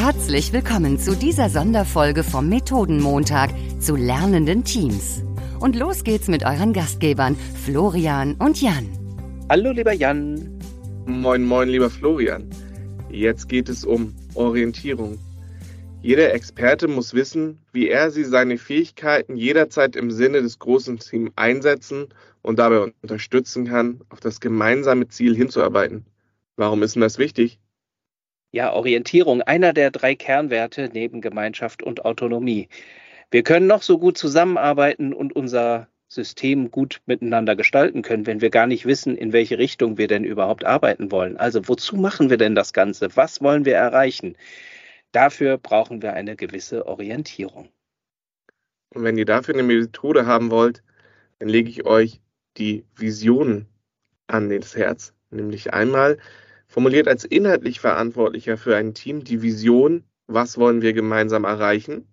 Herzlich willkommen zu dieser Sonderfolge vom Methodenmontag zu lernenden Teams. Und los geht's mit euren Gastgebern Florian und Jan. Hallo, lieber Jan. Moin, moin, lieber Florian. Jetzt geht es um Orientierung. Jeder Experte muss wissen, wie er sie seine Fähigkeiten jederzeit im Sinne des großen Teams einsetzen und dabei unterstützen kann, auf das gemeinsame Ziel hinzuarbeiten. Warum ist denn das wichtig? Ja, Orientierung, einer der drei Kernwerte neben Gemeinschaft und Autonomie. Wir können noch so gut zusammenarbeiten und unser System gut miteinander gestalten können, wenn wir gar nicht wissen, in welche Richtung wir denn überhaupt arbeiten wollen. Also wozu machen wir denn das Ganze? Was wollen wir erreichen? Dafür brauchen wir eine gewisse Orientierung. Und wenn ihr dafür eine Methode haben wollt, dann lege ich euch die Vision an das Herz. Nämlich einmal formuliert als inhaltlich Verantwortlicher für ein Team die Vision, was wollen wir gemeinsam erreichen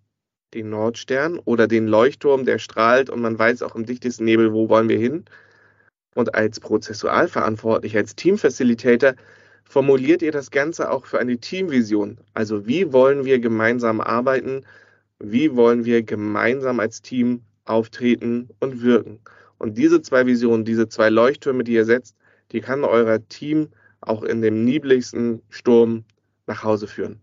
den Nordstern oder den Leuchtturm, der strahlt und man weiß auch im dichtesten Nebel, wo wollen wir hin. Und als Prozessualverantwortlicher, als Teamfacilitator formuliert ihr das Ganze auch für eine Teamvision. Also wie wollen wir gemeinsam arbeiten? Wie wollen wir gemeinsam als Team auftreten und wirken? Und diese zwei Visionen, diese zwei Leuchttürme, die ihr setzt, die kann euer Team auch in dem niebligsten Sturm nach Hause führen.